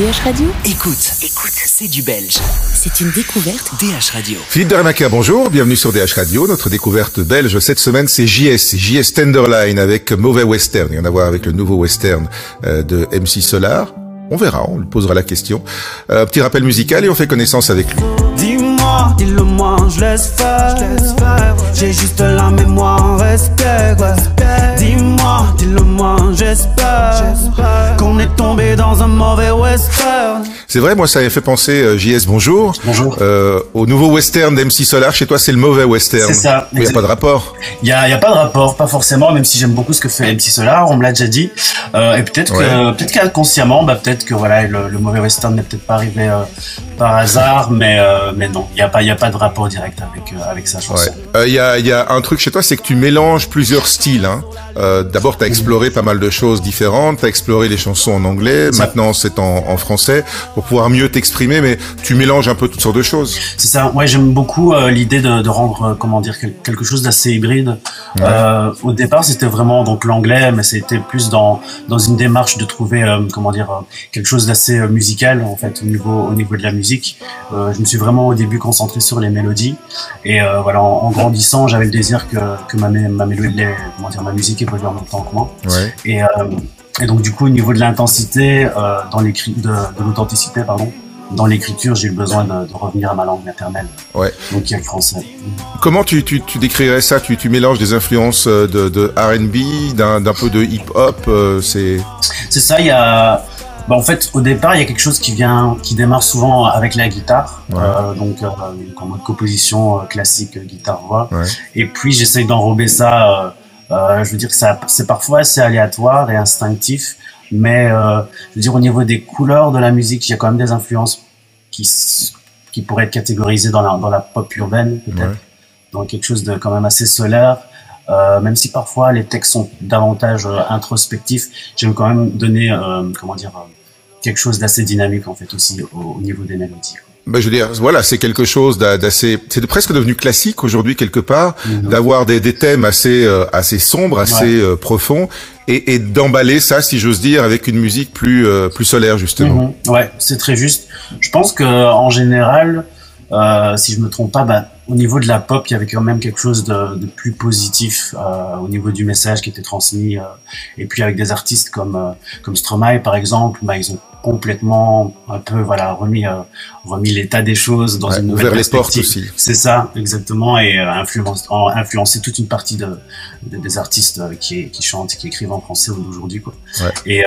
DH Radio Écoute, écoute, c'est du belge. C'est une découverte DH Radio. Philippe Dermaca, bonjour, bienvenue sur DH Radio. Notre découverte belge cette semaine, c'est JS, JS Tenderline avec Mauvais Western. Il y en a à voir avec le nouveau western euh, de MC Solar. On verra, on lui posera la question. Euh, petit rappel musical et on fait connaissance avec lui. Dis-moi, dis-le-moi, je laisse faire. J'ai juste la mémoire, respect. ouais. Dis-moi, dis-le-moi, j'espère qu'on est tombé dans un mauvais western. C'est vrai, moi ça avait fait penser, euh, JS, bonjour. Bonjour. Euh, au nouveau western d'MC Solar. Chez toi, c'est le mauvais western. C'est ça. Il n'y a pas de rapport. Il y a, y a pas de rapport, pas forcément, même si j'aime beaucoup ce que fait MC Solar, on me l'a déjà dit. Euh, et peut-être Ouais. que, peut-être qu'inconsciemment, bah peut-être que voilà, le, le mauvais western n'est peut-être pas arrivé euh, par hasard, mais mais non, il y a pas, il y a pas de rapport direct avec avec sa chanson. Ouais. Euh, Il y, a, y a un truc chez toi, c'est que tu mélanges plusieurs styles. Hein. D'abord, tu as exploré pas mal de choses différentes. Tu as exploré les chansons en anglais. Ça. Maintenant, c'est en, en français pour pouvoir mieux t'exprimer. Mais tu mélanges un peu toutes sortes de choses. C'est ça. Ouais, j'aime beaucoup euh, l'idée de, de rendre, euh, comment dire, quel- quelque chose d'assez hybride. Euh, au départ, c'était vraiment donc l'anglais, mais c'était plus dans dans une démarche de trouver, euh, comment dire, euh, quelque chose d'assez musical en fait au niveau au niveau de la musique. Euh, je me suis vraiment au début concentré sur les mélodies et euh, voilà, en, en grandissant, j'avais le désir que que ma ma mélodie, comment dire, ma musique évolue en même temps que moi. Ouais. Et, euh, et donc du coup, au niveau de l'intensité, euh, dans de, de l'authenticité, pardon, dans l'écriture, j'ai eu besoin de, de revenir à ma langue maternelle, Ouais. donc qui est le français. Comment tu, tu, tu décrirais ça? Tu, tu mélanges des influences euh, de, de R&B, d'un peu de hip-hop. euh, c'est C'est ça, il y a. Bah, en fait, au départ, il y a quelque chose qui vient, qui démarre souvent avec la guitare, Ouais. euh, donc euh, donc en mode composition classique, euh, guitare-voix. Ouais. Et puis j'essaye d'enrober ça. Euh, je veux dire que ça, c'est parfois assez aléatoire et instinctif, mais euh, je veux dire au niveau des couleurs de la musique, il y a quand même des influences qui qui pourraient être catégorisées dans la dans la pop urbaine peut-être, Ouais. dans quelque chose de quand même assez solaire. Euh, même si parfois les textes sont davantage euh, introspectifs, j'aime quand même donner euh, comment dire euh, quelque chose d'assez dynamique en fait aussi au, au niveau des mélodies. Ben, je veux dire, voilà, c'est quelque chose d'a- d'assez, c'est de- presque devenu classique aujourd'hui quelque part, d'avoir des, des thèmes assez euh, assez sombres, assez euh, profonds, et, et d'emballer ça, si j'ose dire, avec une musique plus euh, plus solaire justement. Mhm. Ouais, c'est très juste. Je pense que en général, euh, si je me trompe pas, bah, au niveau de la pop, il y avait quand même quelque chose de, de plus positif euh, au niveau du message qui était transmis. euh, et puis avec des artistes comme euh, comme Stromae par exemple, bah, ils ont complètement un peu voilà remis euh, remis l'état des choses dans Ouais, une nouvelle ouvert les portes perspective. aussi. C'est ça, exactement, et influence, en- influencer toute une partie de, de- des artistes qui, qui chantent, qui écrivent en français d'aujourd'hui, quoi. Ouais. Et,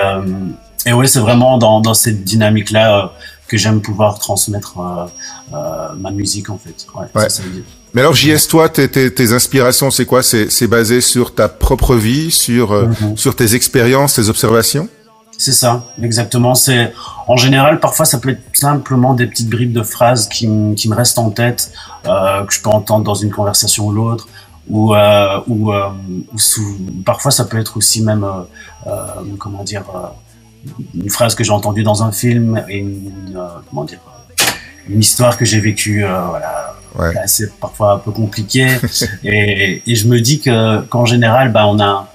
et ouais, c'est vraiment dans, dans cette dynamique-là que j'aime pouvoir transmettre euh, euh, ma musique, en fait. Ouais, Ouais. c'est ça l'idée. Mais alors JS, toi, tes, tes, tes inspirations, c'est quoi? C'est basé sur ta propre vie, sur euh, Mhm. sur tes expériences, tes observations? C'est ça, exactement. C'est en général parfois ça peut être simplement des petites bribes de phrases qui, me- qui me restent en tête, euh, que je peux entendre dans une conversation ou l'autre, ou euh, ou, euh, ou sous- parfois ça peut être aussi même comment dire une phrase que j'ai entendue dans un film et une euh, comment dire une histoire que j'ai vécue euh, voilà Ouais. assez parfois un peu compliquée et, et je me dis que qu'en général bah on a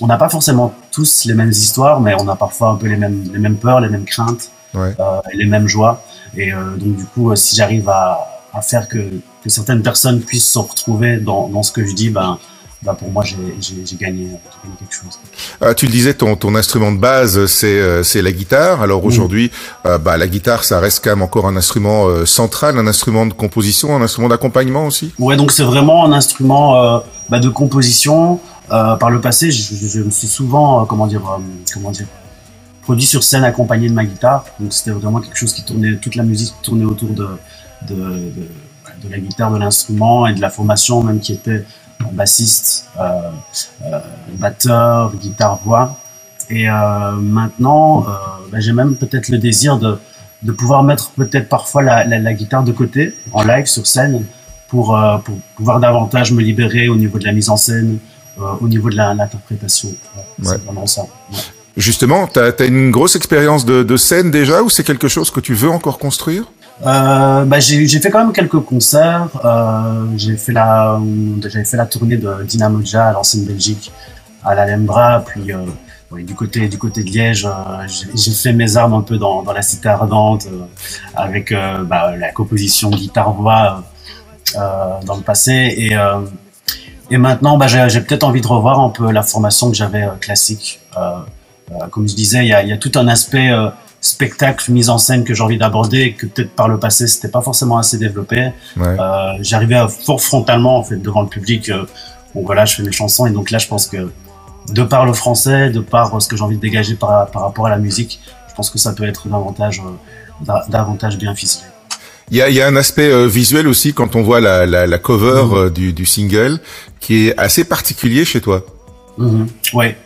on n'a pas forcément tous les mêmes histoires, mais on a parfois un peu les mêmes, les mêmes peurs, les mêmes craintes, Ouais. euh, et les mêmes joies. Et euh, donc du coup, si j'arrive à, à faire que, que certaines personnes puissent se retrouver dans, dans ce que je dis, ben, ben pour moi, j'ai gagné, gagné quelque chose. Euh, tu le disais, ton, ton instrument de base, c'est euh, la guitare. Alors aujourd'hui, euh, bah, la guitare, ça reste quand même encore un instrument euh, central, un instrument de composition, un instrument d'accompagnement aussi? Ouais, donc c'est vraiment un instrument bah, de composition. Euh, par le passé, je, je- je me suis souvent, comment dire, comment dire, produit sur scène accompagné de ma guitare. Donc c'était vraiment quelque chose qui tournait, toute la musique tournait autour de, de, de, de la guitare, de l'instrument et de la formation même qui était bassiste, euh, euh, batteur, guitare, voix. Et euh, maintenant, bah, j'ai même peut-être le désir de, de pouvoir mettre peut-être parfois la, la, la guitare de côté en live sur scène pour, pour pouvoir davantage me libérer au niveau de la mise en scène, au niveau de l'interprétation. Ouais. C'est vraiment ça. Ouais. Justement, t'as as une grosse expérience de, de scène déjà, ou c'est quelque chose que tu veux encore construire? Euh, bah, j'ai fait quand même quelques concerts. Euh, j'ai fait la, j'avais fait la tournée de Dynamo Jazz à l'ancienne Belgique, à l'Alhambra, puis euh, du côté de Liège, j'ai fait mes armes un peu dans, la cité ardente avec bah, la composition guitare-voix dans le passé et maintenant, bah, j'ai peut-être envie de revoir un peu la formation que j'avais classique. comme je disais, il y a, tout un aspect spectacle, mise en scène que j'ai envie d'aborder que peut-être par le passé c'était pas forcément assez développé. Euh, J'arrivais fort frontalement en fait devant le public. Euh, bon voilà, je fais mes chansons et donc là je pense que de par le français, de par ce que j'ai envie de dégager par, par rapport à la musique, je pense que ça peut être davantage, euh, davantage bien ficelé. Il y a, y a, un aspect euh, visuel aussi quand on voit la, la, la cover mmh. du, du single qui est assez particulier chez toi. Mmh. Ouais.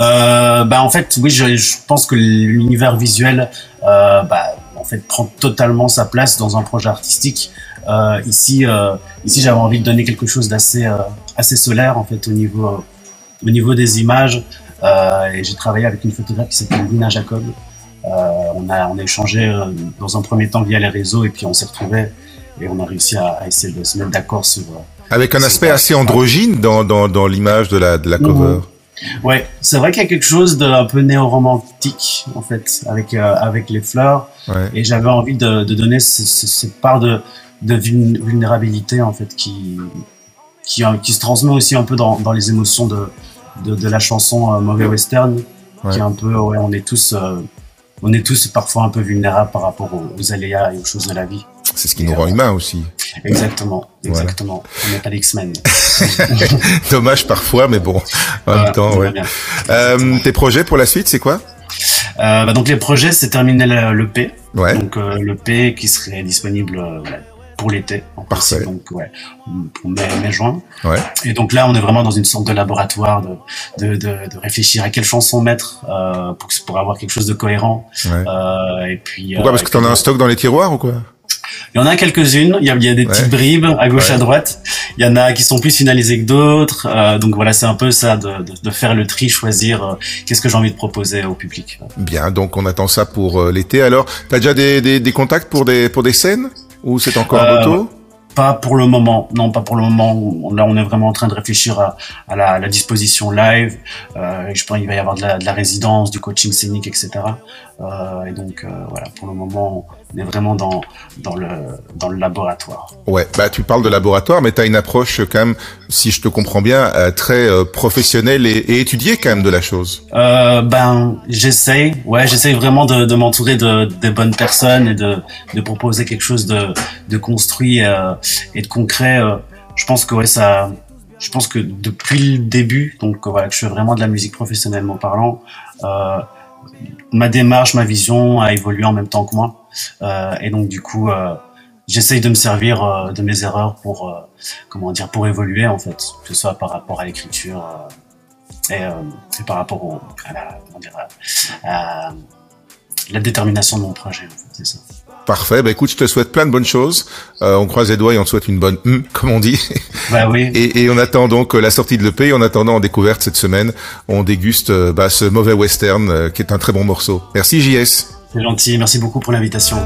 Euh, bah en fait, oui, je, je pense que l'univers visuel, euh, bah, en fait, prend totalement sa place dans un projet artistique. Euh, ici, euh, ici, j'avais envie de donner quelque chose d'assez, euh, assez solaire en fait au niveau, au niveau des images. et j'ai travaillé avec une photographe qui s'appelle Lina Jacob. on a, on a échangé dans un premier temps via les réseaux et puis on s'est retrouvés et on a réussi à, à essayer de se mettre d'accord sur avec un aspect assez androgyne dans, dans, dans l'image de la, de la cover. Ouais, c'est vrai qu'il y a quelque chose d'un peu néo-romantique en fait avec euh, avec les fleurs. Ouais. Et j'avais envie de, de donner cette part de, de vulnérabilité en fait qui qui, qui se transmet aussi un peu dans, dans les émotions de, de, de la chanson euh, Mauvais Western, ouais. qui est un peu ouais, on est tous euh, on est tous parfois un peu vulnérables par rapport aux, aléas et aux choses de la vie. C'est ce qui nous rend humains aussi. Exactement, exactement. Voilà. On n'est pas X-Men. Dommage parfois, mais bon, en même temps, ouais. Euh, tes projets pour la suite, c'est quoi? Euh, bah Donc les projets, c'est terminer le, P. Ouais. Donc euh, le P qui serait disponible euh, pour l'été. Parfait. Principe, donc ouais, pour mai, mai, juin. Ouais. Et donc là, on est vraiment dans une sorte de laboratoire de de, de, de réfléchir à quelle chanson mettre euh, pour pour avoir quelque chose de cohérent. Ouais. Euh, et puis. Pourquoi? Parce que t'en as un stock dans les tiroirs ou quoi? Il y en a quelques-unes. Il y a, il y a des petites bribes à gauche ouais. à droite. Il y en a qui sont plus finalisées que d'autres. Euh, donc voilà, c'est un peu ça de, de, de, faire le tri, choisir euh, qu'est-ce que j'ai envie de proposer au public. Bien, donc on attend ça pour euh, l'été. Alors, t'as déjà des, des, des, contacts pour des pour des scènes? Ou c'est encore en moto pas pour le moment, non, pas pour le moment. Là, on est vraiment en train de réfléchir à, à, la, à la, disposition live. Euh, je pense qu'il va y avoir de la, de la, résidence, du coaching scénique, etc. Euh, et donc, euh, voilà, pour le moment, on est vraiment dans, dans, le, dans le laboratoire. Ouais, bah tu parles de laboratoire, mais tu as une approche quand même, si je te comprends bien, euh, très euh, professionnelle et, et, étudiée quand même de la chose. Euh, ben, j'essaye, ouais, j'essaye vraiment de, de m'entourer de, de bonnes personnes et de, de proposer quelque chose de, de construit euh, et de concret. Euh, je pense que ouais, ça, je pense que depuis le début, donc voilà, que je fais vraiment de la musique professionnellement parlant. Euh, ma démarche, ma vision a évolué en même temps que moi. Euh, et donc du coup, euh, j'essaye de me servir euh, de mes erreurs pour, comment dire, pour évoluer en fait, que ce soit par rapport à l'écriture et, et, par rapport au, à, la, comment dire, à la détermination de mon projet. En fait, c'est ça. Parfait. Bah écoute, je te souhaite plein de bonnes choses. Euh, on croise les doigts et on te souhaite une bonne hum, comme on dit. Bah oui. Et, et on attend donc la sortie de l'EP. En attendant, en découverte cette semaine, on déguste bah, ce mauvais western euh, qui est un très bon morceau. Merci JS. C'est gentil. Merci beaucoup pour l'invitation.